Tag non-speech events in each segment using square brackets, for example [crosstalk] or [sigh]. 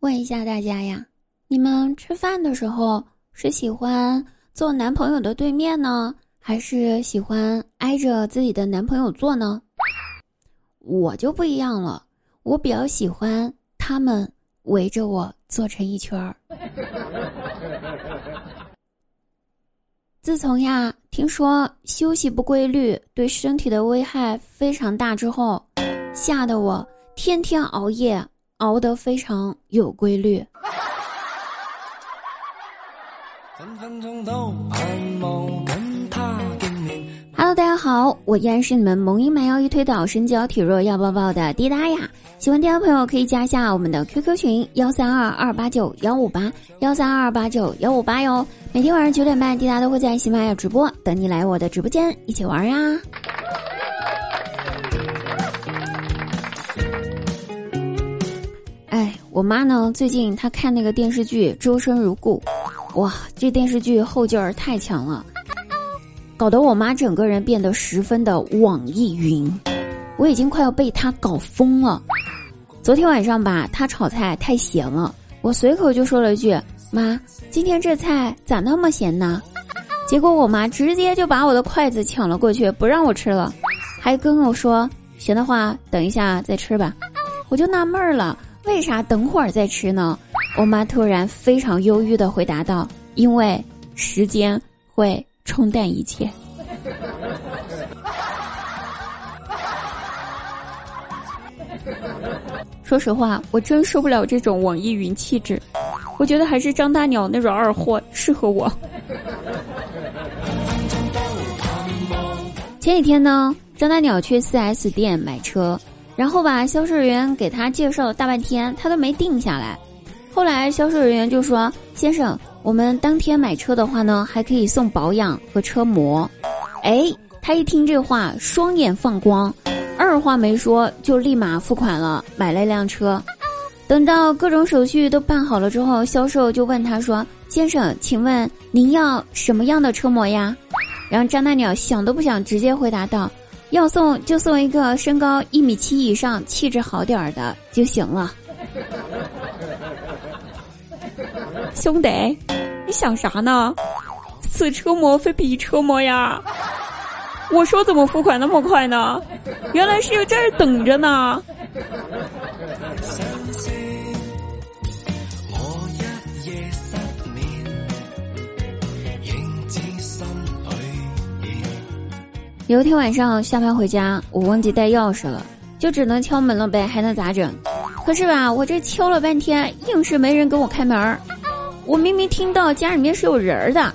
问一下大家呀，你们吃饭的时候是喜欢坐男朋友的对面呢，还是喜欢挨着自己的男朋友坐呢？我就不一样了，我比较喜欢他们围着我坐成一圈儿。自从呀听说休息不规律对身体的危害非常大之后，吓得我天天熬夜。熬得非常有规律。Hello，大家好，我依然是你们萌音蛮腰一推倒，身娇体弱要抱抱的滴答呀。喜欢滴答朋友可以加一下我们的 QQ 群幺三二二八九幺五八幺三二二八九幺五八哟。每天晚上九点半，滴答都会在喜马拉雅直播，等你来我的直播间一起玩呀。我妈呢？最近她看那个电视剧《周生如故》，哇，这电视剧后劲儿太强了，搞得我妈整个人变得十分的网易云，我已经快要被她搞疯了。昨天晚上吧，她炒菜太咸了，我随口就说了一句：“妈，今天这菜咋那么咸呢？”结果我妈直接就把我的筷子抢了过去，不让我吃了，还跟我说：“咸的话，等一下再吃吧。”我就纳闷了。为啥等会儿再吃呢？我妈突然非常忧郁的回答道：“因为时间会冲淡一切。[laughs] ”说实话，我真受不了这种网易云气质。我觉得还是张大鸟那种二货适合我。前几天呢，张大鸟去 4S 店买车。然后吧，销售人员给他介绍了大半天，他都没定下来。后来销售人员就说：“先生，我们当天买车的话呢，还可以送保养和车模。”哎，他一听这话，双眼放光，二话没说就立马付款了，买了一辆车。等到各种手续都办好了之后，销售就问他说：“先生，请问您要什么样的车模呀？”然后张大鸟想都不想，直接回答道。要送就送一个身高一米七以上、气质好点儿的就行了。[laughs] 兄弟，你想啥呢？此车模非彼车模呀！我说怎么付款那么快呢？原来是在这儿等着呢。有一天晚上下班回家，我忘记带钥匙了，就只能敲门了呗，还能咋整？可是吧，我这敲了半天，硬是没人给我开门。我明明听到家里面是有人的，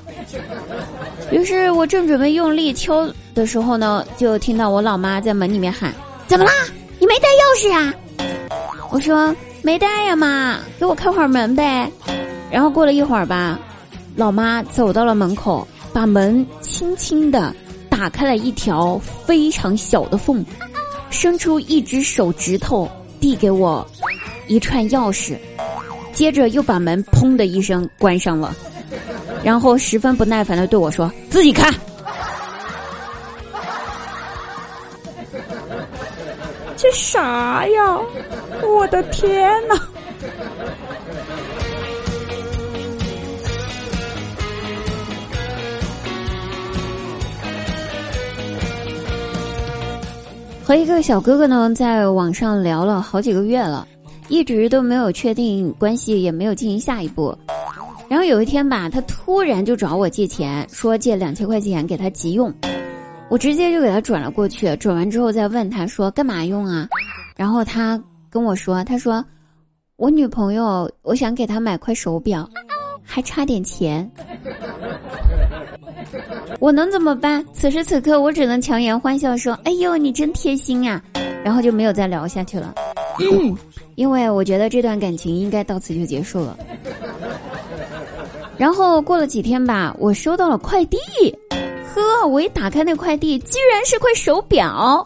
于是我正准备用力敲的时候呢，就听到我老妈在门里面喊：“怎么啦？你没带钥匙呀？”我说：“没带呀，妈，给我开会儿门呗。”然后过了一会儿吧，老妈走到了门口，把门轻轻的。打开了一条非常小的缝，伸出一只手指头递给我一串钥匙，接着又把门砰的一声关上了，然后十分不耐烦的对我说：“自己看。”这啥呀？我的天哪！和一个小哥哥呢，在网上聊了好几个月了，一直都没有确定关系，也没有进行下一步。然后有一天吧，他突然就找我借钱，说借两千块钱给他急用。我直接就给他转了过去，转完之后再问他说干嘛用啊？然后他跟我说，他说我女朋友，我想给她买块手表，还差点钱。我能怎么办？此时此刻，我只能强颜欢笑说：“哎呦，你真贴心啊！”然后就没有再聊下去了，因为我觉得这段感情应该到此就结束了。然后过了几天吧，我收到了快递，呵，我一打开那快递，居然是块手表，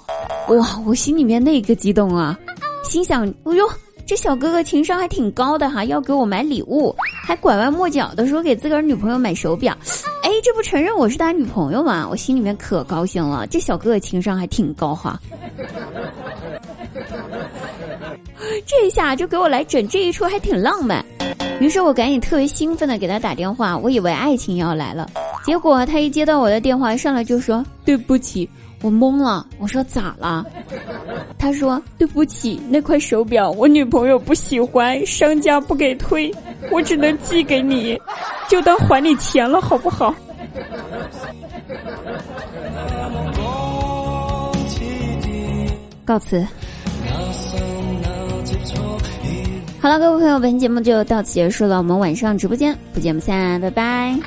哇！我心里面那个激动啊，心想：“哎呦。”这小哥哥情商还挺高的哈，要给我买礼物，还拐弯抹角的说给自个儿女朋友买手表，[gasps] 哎，这不承认我是他女朋友吗？我心里面可高兴了。这小哥哥情商还挺高哈。哎 [laughs] 这下就给我来整这一出，还挺浪漫。于是我赶紧特别兴奋的给他打电话，我以为爱情要来了。结果他一接到我的电话，上来就说对不起，我懵了。我说咋了？他说对不起，那块手表我女朋友不喜欢，商家不给退，我只能寄给你，就当还你钱了，好不好？告辞。好了，各位朋友，本期节目就到此结束了。我们晚上直播间不见不散，拜拜。